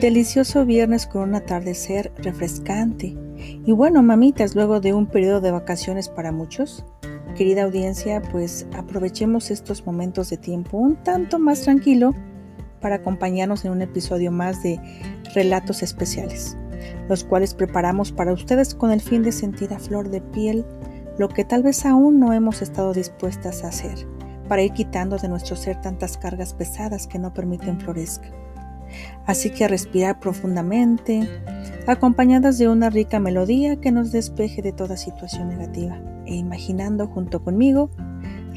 Delicioso viernes con un atardecer refrescante. Y bueno, mamitas, luego de un periodo de vacaciones para muchos, querida audiencia, pues aprovechemos estos momentos de tiempo un tanto más tranquilo para acompañarnos en un episodio más de Relatos Especiales, los cuales preparamos para ustedes con el fin de sentir a flor de piel lo que tal vez aún no hemos estado dispuestas a hacer para ir quitando de nuestro ser tantas cargas pesadas que no permiten florezca. Así que a respirar profundamente, acompañadas de una rica melodía que nos despeje de toda situación negativa e imaginando junto conmigo,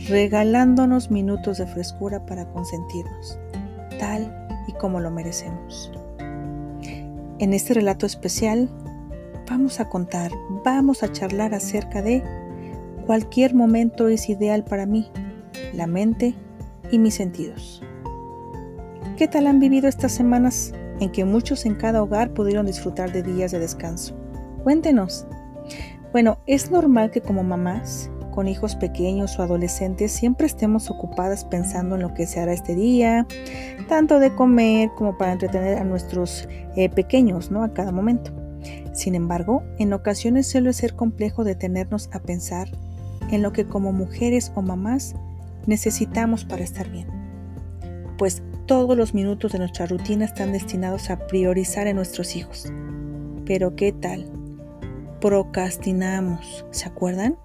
regalándonos minutos de frescura para consentirnos, tal y como lo merecemos. En este relato especial vamos a contar, vamos a charlar acerca de cualquier momento es ideal para mí la mente y mis sentidos. ¿Qué tal han vivido estas semanas en que muchos en cada hogar pudieron disfrutar de días de descanso? Cuéntenos. Bueno, es normal que como mamás, con hijos pequeños o adolescentes, siempre estemos ocupadas pensando en lo que se hará este día, tanto de comer como para entretener a nuestros eh, pequeños, ¿no? A cada momento. Sin embargo, en ocasiones suele ser complejo detenernos a pensar en lo que como mujeres o mamás necesitamos para estar bien. Pues todos los minutos de nuestra rutina están destinados a priorizar en nuestros hijos. Pero ¿qué tal? Procrastinamos, ¿se acuerdan?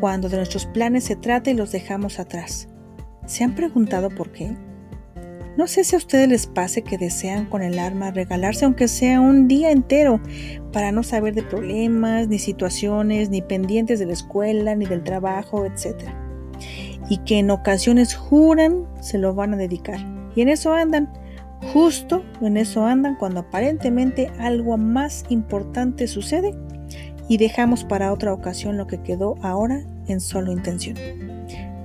Cuando de nuestros planes se trata y los dejamos atrás. ¿Se han preguntado por qué? No sé si a ustedes les pase que desean con el arma regalarse aunque sea un día entero para no saber de problemas, ni situaciones, ni pendientes de la escuela, ni del trabajo, etc y que en ocasiones juran se lo van a dedicar. Y en eso andan, justo en eso andan cuando aparentemente algo más importante sucede y dejamos para otra ocasión lo que quedó ahora en solo intención.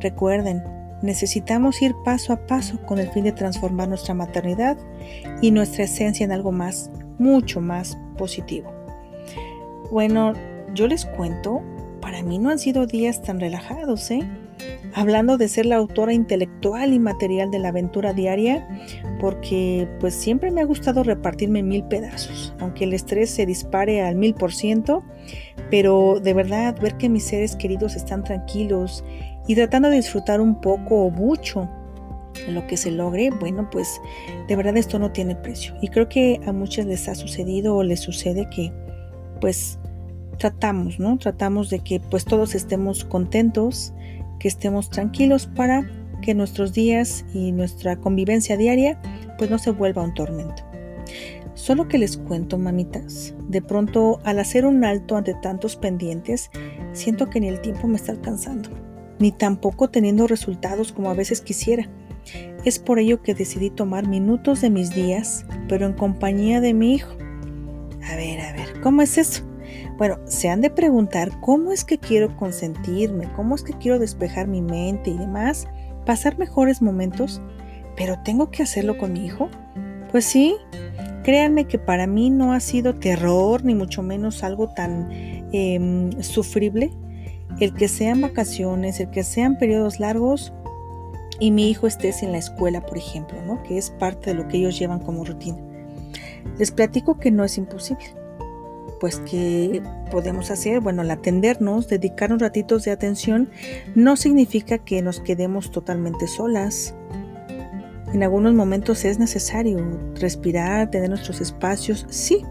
Recuerden, necesitamos ir paso a paso con el fin de transformar nuestra maternidad y nuestra esencia en algo más, mucho más positivo. Bueno, yo les cuento, para mí no han sido días tan relajados, ¿eh? Hablando de ser la autora intelectual y material de la aventura diaria, porque pues siempre me ha gustado repartirme mil pedazos, aunque el estrés se dispare al mil por ciento, pero de verdad ver que mis seres queridos están tranquilos y tratando de disfrutar un poco o mucho lo que se logre, bueno, pues de verdad esto no tiene precio. Y creo que a muchas les ha sucedido o les sucede que pues tratamos, ¿no? Tratamos de que pues todos estemos contentos, que estemos tranquilos para que nuestros días y nuestra convivencia diaria pues no se vuelva un tormento. Solo que les cuento, mamitas, de pronto al hacer un alto ante tantos pendientes, siento que ni el tiempo me está alcanzando, ni tampoco teniendo resultados como a veces quisiera. Es por ello que decidí tomar minutos de mis días, pero en compañía de mi hijo. A ver, a ver, ¿cómo es eso? Bueno, se han de preguntar cómo es que quiero consentirme, cómo es que quiero despejar mi mente y demás, pasar mejores momentos, pero tengo que hacerlo con mi hijo. Pues sí, créanme que para mí no ha sido terror ni mucho menos algo tan em, sufrible el que sean vacaciones, el que sean periodos largos y mi hijo esté en la escuela, por ejemplo, ¿no? que es parte de lo que ellos llevan como rutina. Les platico que no es imposible pues que podemos hacer, bueno, al atendernos, dedicar un ratitos de atención, no significa que nos quedemos totalmente solas. En algunos momentos es necesario respirar, tener nuestros espacios, sí,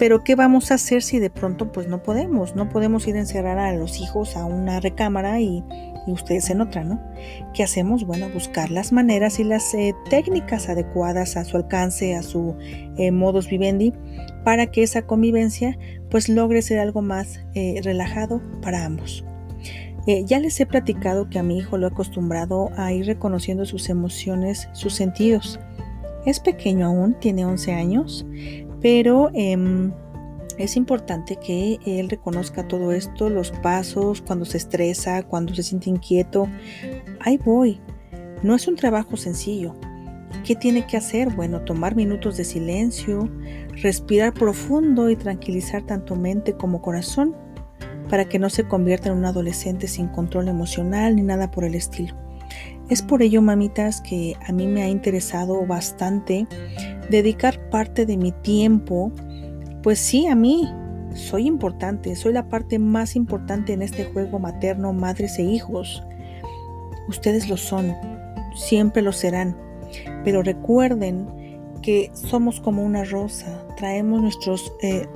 pero ¿qué vamos a hacer si de pronto pues no podemos? No podemos ir a encerrar a los hijos a una recámara y y ustedes en otra, ¿no? ¿Qué hacemos? Bueno, buscar las maneras y las eh, técnicas adecuadas a su alcance, a su eh, modus vivendi, para que esa convivencia pues logre ser algo más eh, relajado para ambos. ya les he platicado que a mi hijo lo he acostumbrado a ir reconociendo sus emociones, sus sentidos. Es pequeño aún, tiene 11 años, pero em, es importante que él reconozca todo esto, los pasos, cuando se estresa, cuando se siente inquieto. Ahí voy. No es un trabajo sencillo. ¿Qué tiene que hacer? Bueno, tomar minutos de silencio, respirar profundo y tranquilizar tanto mente como corazón para que no se convierta en un adolescente sin control emocional ni nada por el estilo. Es por ello, mamitas, que a mí me ha interesado bastante dedicar parte de mi tiempo, pues sí, a mí. Soy importante, soy la parte más importante en este juego materno, madres e hijos. Ustedes lo son, siempre lo serán, pero recuerden que somos como una rosa, traemos eh,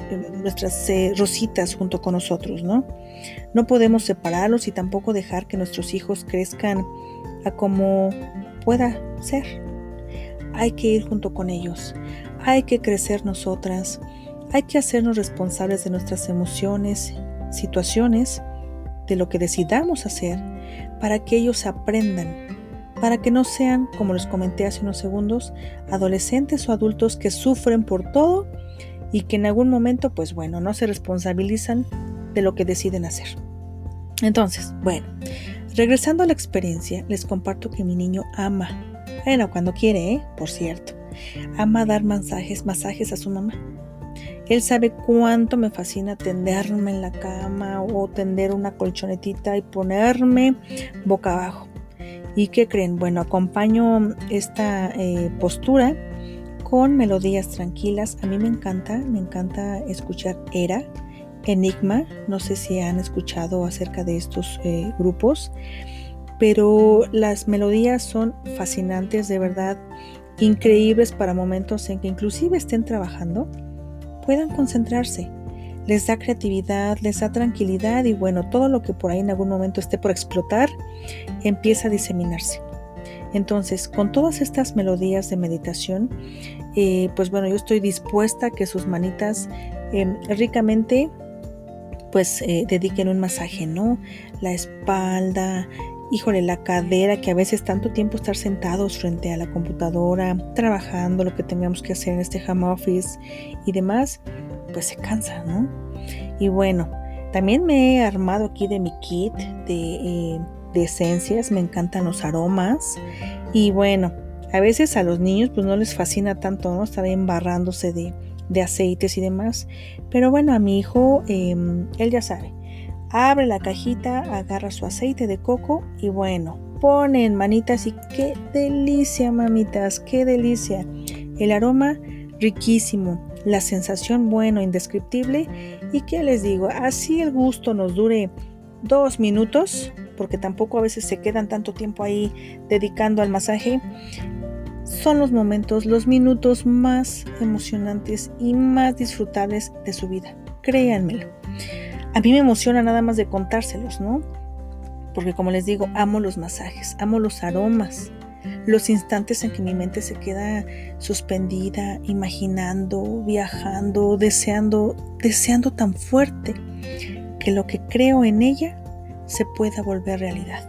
nuestras eh, rositas junto con nosotros, ¿no? No podemos separarlos y tampoco dejar que nuestros hijos crezcan a como pueda ser. Hay que ir junto con ellos, hay que crecer nosotras, hay que hacernos responsables de nuestras emociones, situaciones, de lo que decidamos hacer, para que ellos aprendan para que no sean, como les comenté hace unos segundos, adolescentes o adultos que sufren por todo y que en algún momento, pues bueno, no se responsabilizan de lo que deciden hacer. Entonces, bueno, regresando a la experiencia, les comparto que mi niño ama, bueno, cuando quiere, ¿eh? por cierto, ama dar masajes, masajes a su mamá. Él sabe cuánto me fascina tenderme en la cama o tender una colchonetita y ponerme boca abajo. ¿Y qué creen? Bueno, acompaño esta eh, postura con melodías tranquilas. A mí me encanta, me encanta escuchar Era, Enigma. No sé si han escuchado acerca de estos eh, grupos, pero las melodías son fascinantes, de verdad, increíbles para momentos en que inclusive estén trabajando, puedan concentrarse les da creatividad, les da tranquilidad y bueno, todo lo que por ahí en algún momento esté por explotar empieza a diseminarse. Entonces, con todas estas melodías de meditación, eh, pues bueno, yo estoy dispuesta a que sus manitas em, ricamente pues eh, dediquen un masaje, ¿no? La espalda, híjole, la cadera, que a veces tanto tiempo estar sentados frente a la computadora, trabajando lo que tengamos que hacer en este home office y demás, pues se cansa, ¿no? Y bueno, también me he armado aquí de mi kit de, eh, esencias, me encantan los aromas y bueno, a veces a los niños pues no les fascina tanto, ¿no? Estar embarrándose de, de aceites y demás, pero bueno, a mi hijo, em, él ya sabe, abre la cajita, agarra su aceite de coco y bueno, pone en manitas y qué delicia, mamitas, qué delicia. El aroma riquísimo la sensación bueno, indescriptible y que les digo, así el gusto nos dure dos minutos, porque tampoco a veces se quedan tanto tiempo ahí dedicando al masaje, son los momentos, los minutos más emocionantes y más disfrutables de su vida. Créanmelo. A mí me emociona nada más de contárselos, ¿no? Porque como les digo, amo los masajes, amo los aromas, los instantes en que mi mente se queda suspendida, imaginando, viajando, deseando, deseando tan fuerte que lo que creo en ella se pueda volver realidad.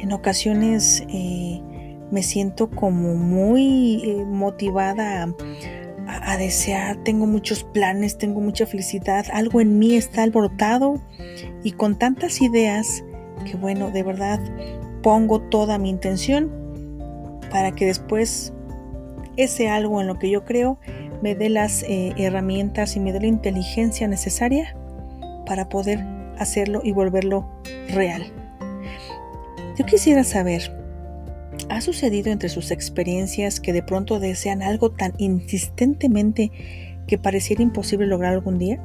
En ocasiones eh, me siento como muy eh, motivada a, a, desear, tengo muchos planes, tengo mucha felicidad, algo en mí está alborotado. Y con tantas ideas que bueno, de verdad pongo toda mi intención para que después ese algo en lo que yo creo me dé las eh, herramientas y me dé la inteligencia necesaria para poder hacerlo y volverlo real. Yo quisiera saber, ¿ha sucedido entre sus experiencias que de pronto desean algo tan insistentemente que pareciera imposible lograr algún día?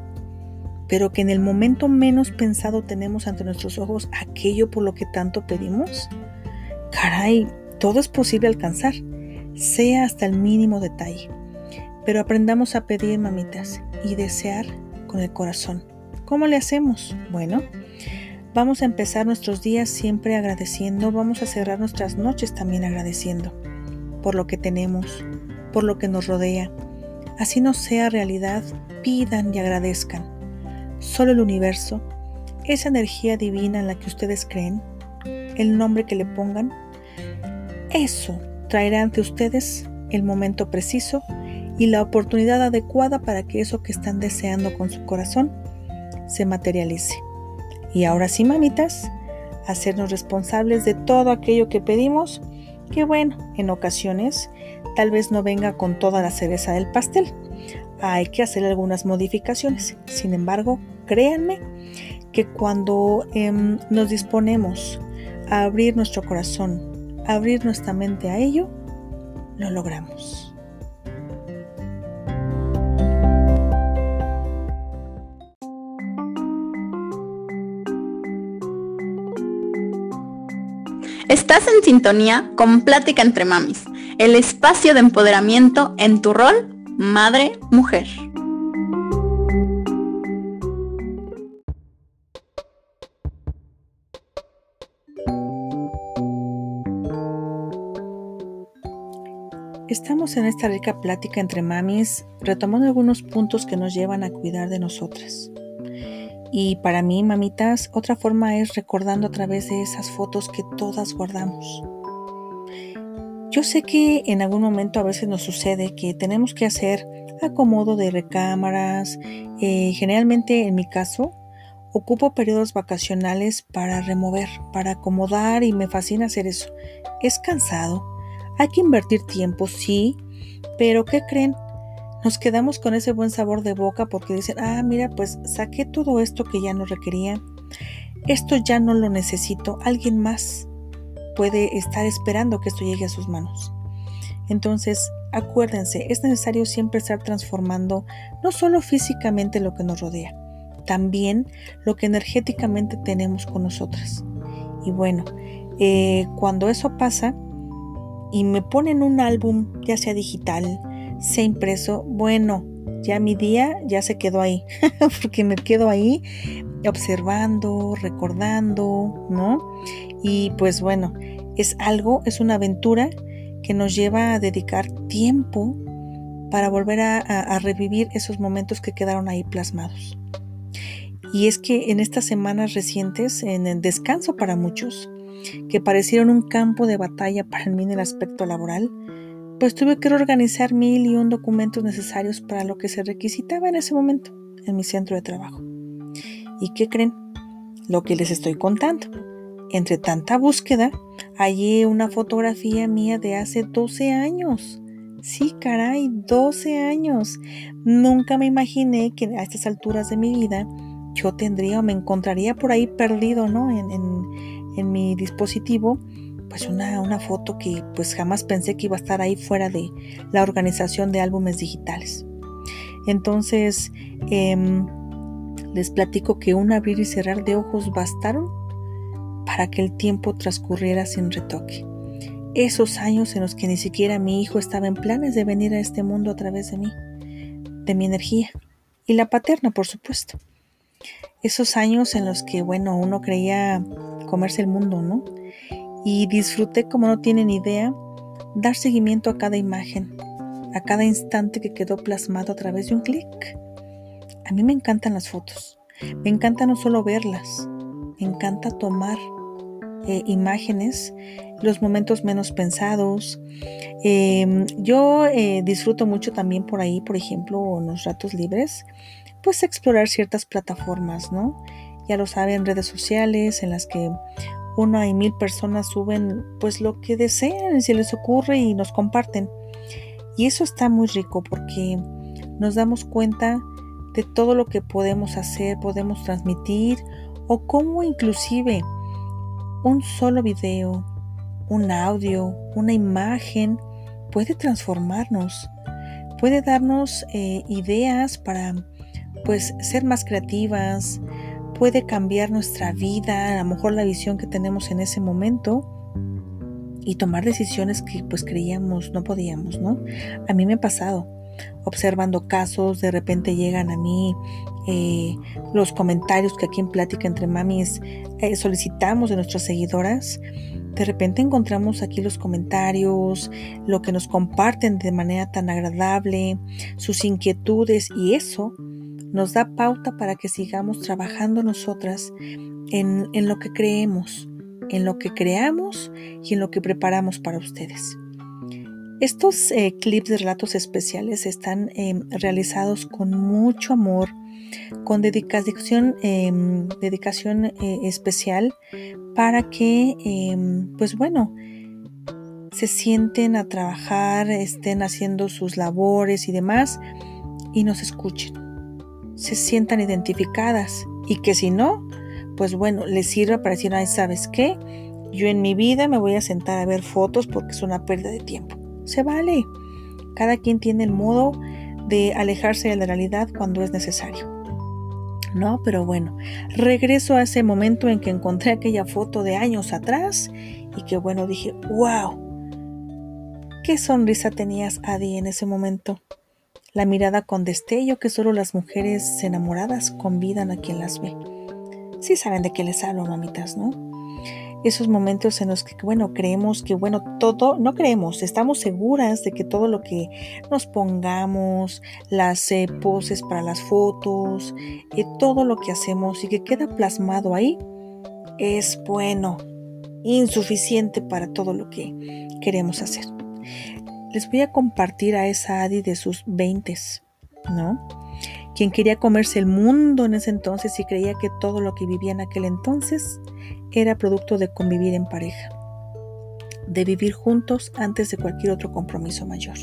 pero que en el momento menos pensado tenemos ante nuestros ojos aquello por lo que tanto pedimos? Caray, todo es posible alcanzar, sea hasta el mínimo detalle. Pero aprendamos a pedir, mamitas, y desear con el corazón. ¿Cómo le hacemos? Bueno, vamos a empezar nuestros días siempre agradeciendo, vamos a cerrar nuestras noches también agradeciendo por lo que tenemos, por lo que nos rodea. Así no sea realidad, pidan y agradezcan solo el universo, esa energía divina en la que ustedes creen, el nombre que le pongan, eso traerá ante ustedes el momento preciso y la oportunidad adecuada para que eso que están deseando con su corazón se materialice. Y ahora sí, mamitas, hacernos responsables de todo aquello que pedimos, que bueno, en ocasiones tal vez no venga con toda la cereza del pastel, hay que hacer algunas modificaciones. Sin embargo, créanme que cuando em, nos disponemos abrir nuestro corazón, abrir nuestra mente a ello, lo logramos. Estás en sintonía con Plática entre Mamis, el espacio de empoderamiento en tu rol madre-mujer. Estamos en esta rica plática entre mamis, retomando algunos puntos que nos llevan a cuidar de nosotras. Y para mí, mamitas, otra forma es recordando a través de esas fotos que todas guardamos. Yo sé que en algún momento a veces nos sucede que tenemos que hacer acomodo de recámaras. Eh, generalmente en mi caso, ocupo periodos vacacionales para remover, para acomodar y me fascina hacer eso. Es cansado. Hay que invertir tiempo, sí, pero ¿qué creen? Nos quedamos con ese buen sabor de boca porque dicen, ah, mira, pues saqué todo esto que ya no requería, esto ya no lo necesito, alguien más puede estar esperando que esto llegue a sus manos. Entonces, acuérdense, es necesario siempre estar transformando no solo físicamente lo que nos rodea, también lo que energéticamente tenemos con nosotras. Y bueno, eh, cuando eso pasa y me ponen un álbum, ya sea digital, se impreso, bueno, ya mi día ya se quedó ahí, porque me quedo ahí observando, recordando, ¿no? Y pues bueno, es algo, es una aventura que nos lleva a dedicar tiempo para volver a, revivir esos momentos que quedaron ahí plasmados. Y es que en estas semanas recientes, en el descanso para muchos, que parecieron un campo de batalla para mí en el aspecto laboral, pues tuve que reorganizar mil y un documentos necesarios para lo que se requisitaba en ese momento en mi centro de trabajo. ¿Y qué creen? Lo que les estoy contando. Entre tanta búsqueda, hallé una fotografía mía de hace 12 años. Sí, caray, 12 años. Nunca me imaginé que a estas alturas de mi vida yo tendría o me encontraría por ahí perdido, ¿no? En, en mi dispositivo pues una, una, foto que pues jamás pensé que iba a estar ahí fuera de la organización de álbumes digitales. Entonces, em, les platico que un abrir y cerrar de ojos bastaron para que el tiempo transcurriera sin retoque. Esos años en los que ni siquiera mi hijo estaba en planes de venir a este mundo a través de mí, de mi energía, y la paterna, por supuesto. Esos años en los que, bueno, uno creía comerse el mundo, ¿no? Y disfruté como no tienen idea dar seguimiento a cada imagen, a cada instante que quedó plasmado a través de un clic. A mí me encantan las fotos, me encanta no solo verlas, me encanta tomar eh, imágenes, los momentos menos pensados. Em, yo eh, disfruto mucho también por ahí, por ejemplo, en los ratos libres, pues explorar ciertas plataformas, ¿no? Ya lo saben, redes sociales en las que una y mil personas suben pues lo que desean, si les ocurre y nos comparten. Y eso está muy rico porque nos damos cuenta de todo lo que podemos hacer, podemos transmitir o cómo inclusive un solo video, un audio, una imagen puede transformarnos, puede darnos eh, ideas para pues ser más creativas, puede cambiar nuestra vida, a lo mejor la visión que tenemos en ese momento y tomar decisiones que pues creíamos no podíamos, ¿no? A mí me ha pasado, observando casos, de repente llegan a mí eh, los comentarios que aquí en Plática entre Mamis eh, solicitamos de nuestras seguidoras. De repente encontramos aquí los comentarios, lo que nos comparten de manera tan agradable, sus inquietudes y eso nos da pauta para que sigamos trabajando nosotras en, lo que creemos, en lo que creamos y en lo que preparamos para ustedes. Estos eh, clips de relatos especiales están em, realizados con mucho amor, con dedicación, em, dedicación eh, especial para que, em, pues bueno, se sienten a trabajar, estén haciendo sus labores y demás y nos escuchen se sientan identificadas y que si no, pues bueno, les sirva para decir, ay, ¿sabes qué? Yo en mi vida me voy a sentar a ver fotos porque es una pérdida de tiempo. Se vale. Cada quien tiene el modo de alejarse de la realidad cuando es necesario. No, pero bueno, regreso a ese momento en que encontré aquella foto de años atrás y que bueno, dije, wow, qué sonrisa tenías, Adi, en ese momento. La mirada con destello que solo las mujeres enamoradas convidan a quien las ve. Sí saben de qué les hablo, mamitas, ¿no? esos momentos en los que, bueno, creemos que, bueno, todo, no creemos, estamos seguras de que todo lo que nos pongamos, las eh, poses para las fotos, eh, todo lo que hacemos y que queda plasmado ahí, es bueno, insuficiente para todo lo que queremos hacer. Les voy a compartir a esa Adi de sus veintes, ¿no? Quien quería comerse el mundo en ese entonces y creía que todo lo que vivía en aquel entonces era producto de convivir en pareja, de vivir juntos antes de cualquier otro compromiso mayor.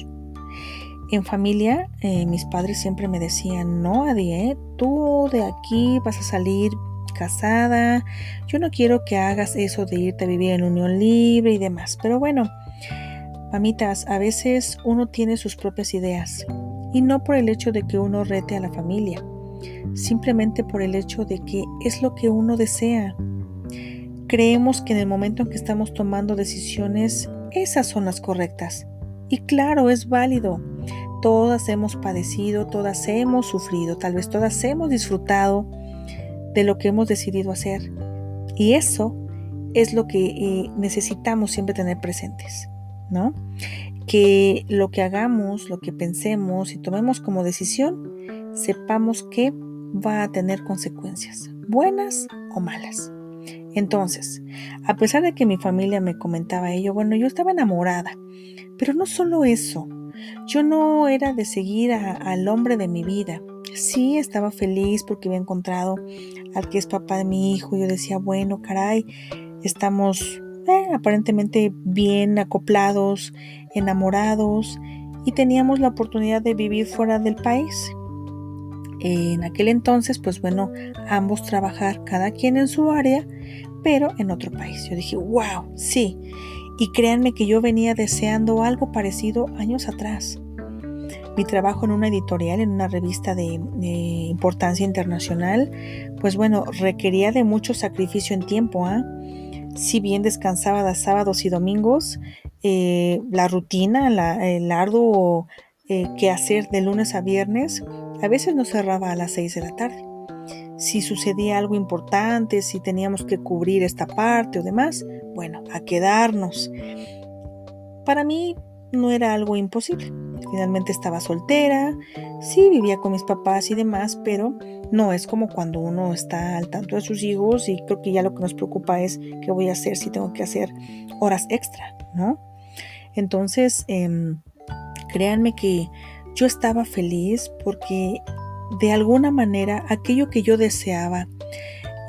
En familia, eh, mis padres siempre me decían, no, Adi, ¿eh? tú de aquí vas a salir casada, yo no quiero que hagas eso de irte a vivir en unión libre y demás. Pero bueno, mamitas, a veces uno tiene sus propias ideas y no por el hecho de que uno rete a la familia, simplemente por el hecho de que es lo que uno desea, Creemos que en el momento en que estamos tomando decisiones, esas son las correctas. Y claro, es válido. Todas hemos padecido, todas hemos sufrido, tal vez todas hemos disfrutado de lo que hemos decidido hacer. Y eso es lo que eh, necesitamos siempre tener presentes, ¿no? Que lo que hagamos, lo que pensemos y tomemos como decisión, sepamos que va a tener consecuencias, buenas o malas. Entonces, a pesar de que mi familia me comentaba ello, bueno, yo estaba enamorada. Pero no solo eso, yo no era de seguir al hombre de mi vida. Sí, estaba feliz porque había encontrado al que es papá de mi hijo. Yo decía, bueno, caray, estamos eh, aparentemente bien acoplados, enamorados y teníamos la oportunidad de vivir fuera del país. En aquel entonces, pues bueno, ambos trabajar cada quien en su área pero en otro país. Yo dije, wow, sí. Y créanme que yo venía deseando algo parecido años atrás. Mi trabajo en una editorial, en una revista de, importancia internacional, pues bueno, requería de mucho sacrificio en tiempo. ¿ah? Si bien descansaba de sábados y domingos, eh, la rutina, el arduo eh, que hacer de lunes a viernes, a veces no cerraba a las seis de la tarde si sucedía algo importante, si teníamos que cubrir esta parte o demás, bueno, a quedarnos. Para mí no era algo imposible. Finalmente estaba soltera, sí vivía con mis papás y demás, pero no es como cuando uno está al tanto de sus hijos y creo que ya lo que nos preocupa es qué voy a hacer si tengo que hacer horas extra, ¿no? Entonces, em, créanme que yo estaba feliz porque de alguna manera aquello que yo deseaba.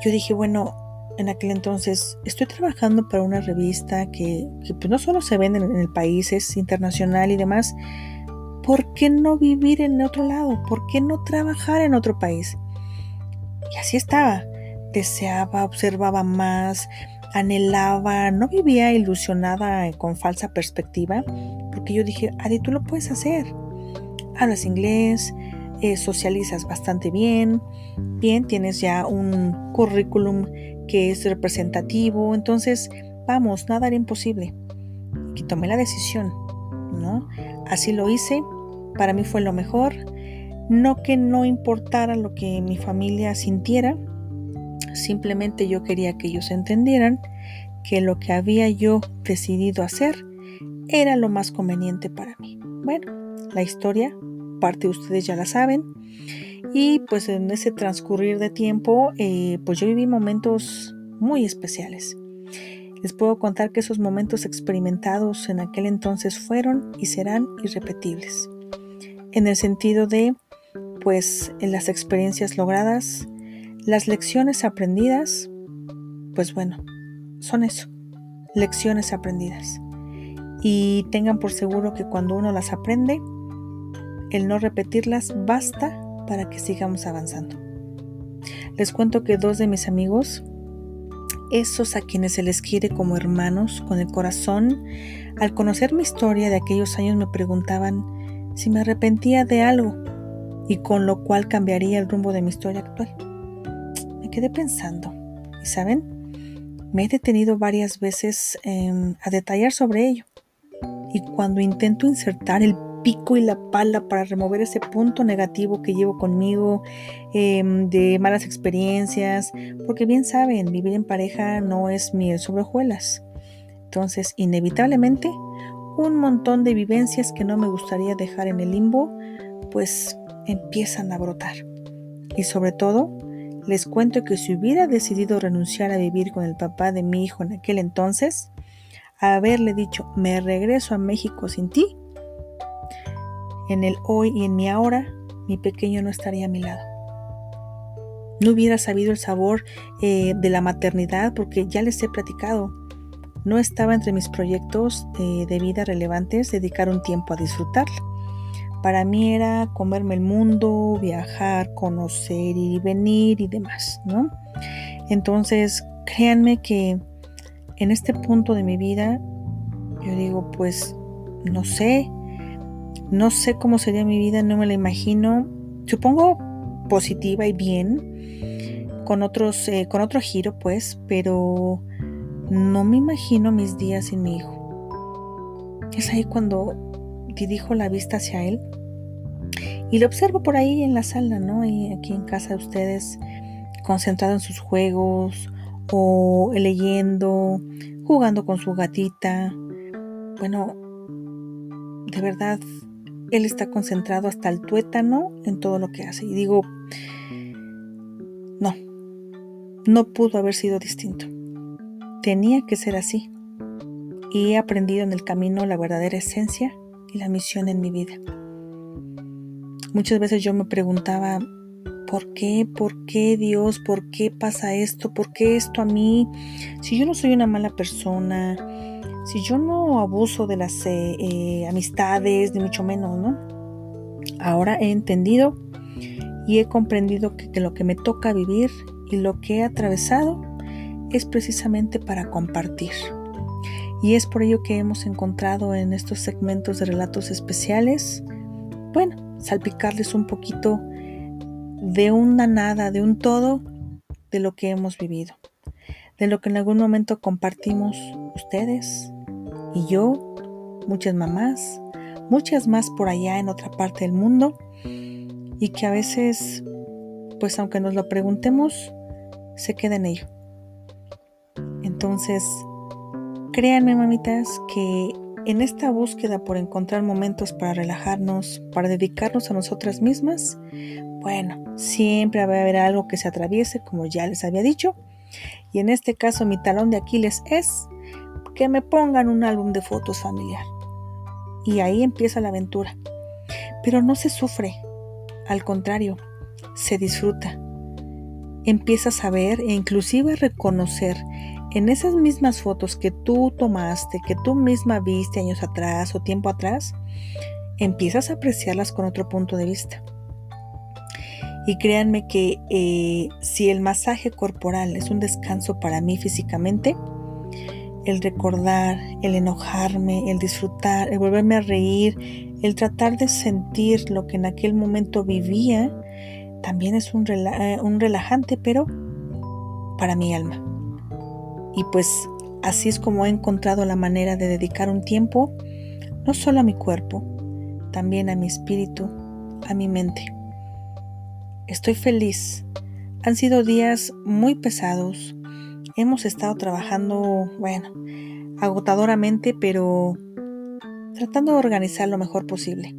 Yo dije, bueno, en aquel entonces estoy trabajando para una revista que, pues, no solo se vende en el país, es internacional y demás. ¿Por qué no vivir en otro lado? ¿Por qué no trabajar en otro país? Y así estaba. Deseaba, observaba más, anhelaba, no vivía ilusionada con falsa perspectiva, porque yo dije, Adi, tú lo puedes hacer. Hablas inglés, eh, socializas bastante bien, bien, tienes ya un currículum que es representativo, entonces, vamos, nada era imposible. Y tomé la decisión, ¿no? Así lo hice, para mí fue lo mejor, no que no importara lo que mi familia sintiera, simplemente yo quería que ellos entendieran que lo que había yo decidido hacer era lo más conveniente para mí. Bueno, la historia parte de ustedes ya la saben. Y pues en ese transcurrir de tiempo, eh, pues yo viví momentos muy especiales. Les puedo contar que esos momentos experimentados en aquel entonces fueron y serán irrepetibles. En el sentido de, pues, en las experiencias logradas, las lecciones aprendidas, pues bueno, son eso, lecciones aprendidas. Y tengan por seguro que cuando uno las aprende, el no repetirlas basta para que sigamos avanzando. Les cuento que dos de mis amigos esos a quienes se les quiere como hermanos, con el corazón, al conocer mi historia de aquellos años me preguntaban si me arrepentía de algo y con lo cual cambiaría el rumbo de mi historia actual. Me quedé pensando, y saben, me he detenido varias veces a detallar sobre ello. Y cuando intento insertar el pico y la pala para remover ese punto negativo que llevo conmigo, em, de malas experiencias, porque bien saben, vivir en pareja no es miel sobre hojuelas. Entonces, inevitablemente, un montón de vivencias que no me gustaría dejar en el limbo, pues empiezan a brotar. Y sobre todo, les cuento que si hubiera decidido renunciar a vivir con el papá de mi hijo en aquel entonces, haberle dicho, me regreso a México sin ti, en el hoy y en mi ahora, mi pequeño no estaría a mi lado. No hubiera sabido el sabor eh, de la maternidad porque ya les he platicado. No estaba entre mis proyectos eh, de vida relevantes dedicar un tiempo a disfrutarla. Para mí era comerme el mundo, viajar, conocer, ir y venir y demás, ¿no? Entonces, créanme que en este punto de mi vida, yo digo, pues, no sé, no sé cómo sería mi vida, no me la imagino. Supongo positiva y bien, con, otros, eh, con otro giro, pues, pero no me imagino mis días sin mi hijo. Es ahí cuando dirijo la vista hacia él y lo observo por ahí en la sala, ¿no? Y aquí en casa de ustedes, concentrado en sus juegos o leyendo, jugando con su gatita. Bueno, de verdad él está concentrado hasta el tuétano en todo lo que hace. Y digo, no, no pudo haber sido distinto. Tenía que ser así. Y he aprendido en el camino la verdadera esencia y la misión en mi vida. Muchas veces yo me preguntaba, ¿por qué? ¿Por qué Dios? ¿Por qué pasa esto? ¿Por qué esto a mí? Si yo no soy una mala persona, si yo no abuso de las eh, eh, amistades, ni mucho menos, ¿no? Ahora he entendido y he comprendido que, que lo que me toca vivir y lo que he atravesado es precisamente para compartir. Y es por ello que hemos encontrado en estos segmentos de relatos especiales, bueno, salpicarles un poquito de una nada, de un todo, de lo que hemos vivido, de lo que en algún momento compartimos ustedes, y yo, muchas mamás, muchas más por allá en otra parte del mundo y que a veces, pues aunque nos lo preguntemos, se queda en ello. Entonces, créanme mamitas que en esta búsqueda por encontrar momentos para relajarnos, para dedicarnos a nosotras mismas, bueno, siempre va a haber algo que se atraviese, como ya les había dicho, y en este caso mi talón de Aquiles es que me pongan un álbum de fotos familiar. Y ahí empieza la aventura. Pero no se sufre, al contrario, se disfruta. Empiezas a ver e inclusive a reconocer en esas mismas fotos que tú tomaste, que tú misma viste años atrás o tiempo atrás, empiezas a apreciarlas con otro punto de vista. Y créanme que eh, si el masaje corporal es un descanso para mí físicamente, el recordar, el enojarme, el disfrutar, el volverme a reír, el tratar de sentir lo que en aquel momento vivía, también es un, eh, un relajante, pero para mi alma. Y pues así es como he encontrado la manera de dedicar un tiempo, no solo a mi cuerpo, también a mi espíritu, a mi mente. Estoy feliz. Han sido días muy pesados, hemos estado trabajando, bueno, agotadoramente, pero tratando de organizar lo mejor posible.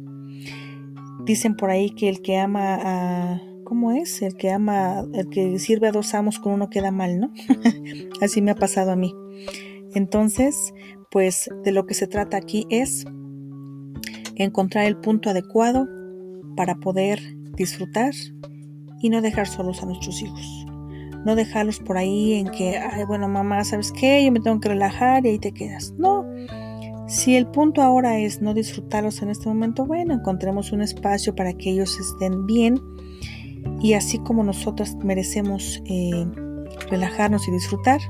Dicen por ahí que el que ama a... ¿Cómo es? El que ama, el que sirve a dos amos con uno queda mal, ¿no? Así me ha pasado a mí. Entonces, pues de lo que se trata aquí es encontrar el punto adecuado para poder disfrutar y no dejar solos a nuestros hijos no dejarlos por ahí en que, ay, bueno, mamá, ¿sabes qué? Yo me tengo que relajar y ahí te quedas. No. Si el punto ahora es no disfrutarlos en este momento, bueno, encontremos un espacio para que ellos estén bien y así como nosotros merecemos eh, relajarnos y disfrutar,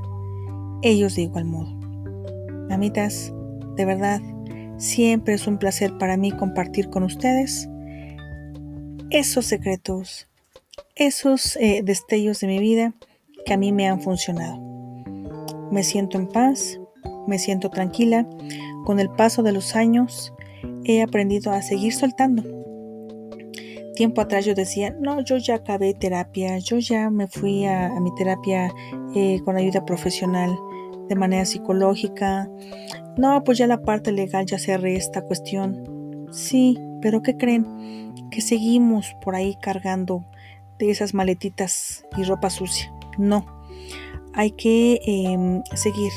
ellos de igual modo. Mamitas, de verdad, siempre es un placer para mí compartir con ustedes esos secretos, esos eh, destellos de mi vida que a mí me han funcionado. Me siento en paz, me siento tranquila. Con el paso de los años he aprendido a seguir soltando. Tiempo atrás yo decía, no, yo ya acabé terapia, yo ya me fui a, mi terapia eh, con ayuda profesional de manera psicológica. No, pues ya la parte legal ya cerré esta cuestión. Sí, pero ¿qué creen? Que seguimos por ahí cargando de esas maletitas y ropa sucia. No, hay que em, seguir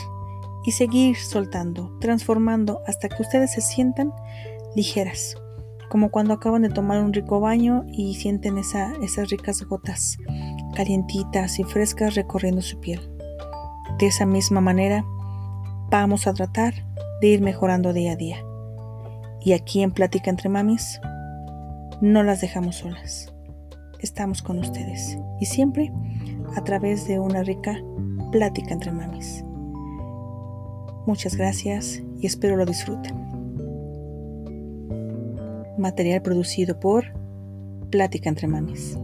y seguir soltando, transformando hasta que ustedes se sientan ligeras, como cuando acaban de tomar un rico baño y sienten esa, esas ricas gotas calientitas y frescas recorriendo su piel. De esa misma manera, vamos a tratar de ir mejorando día a día. Y aquí en Plática entre Mamis, no las dejamos solas. Estamos con ustedes y siempre a través de una rica plática entre mamis. Muchas gracias y espero lo disfruten. Material producido por Plática entre Mamis.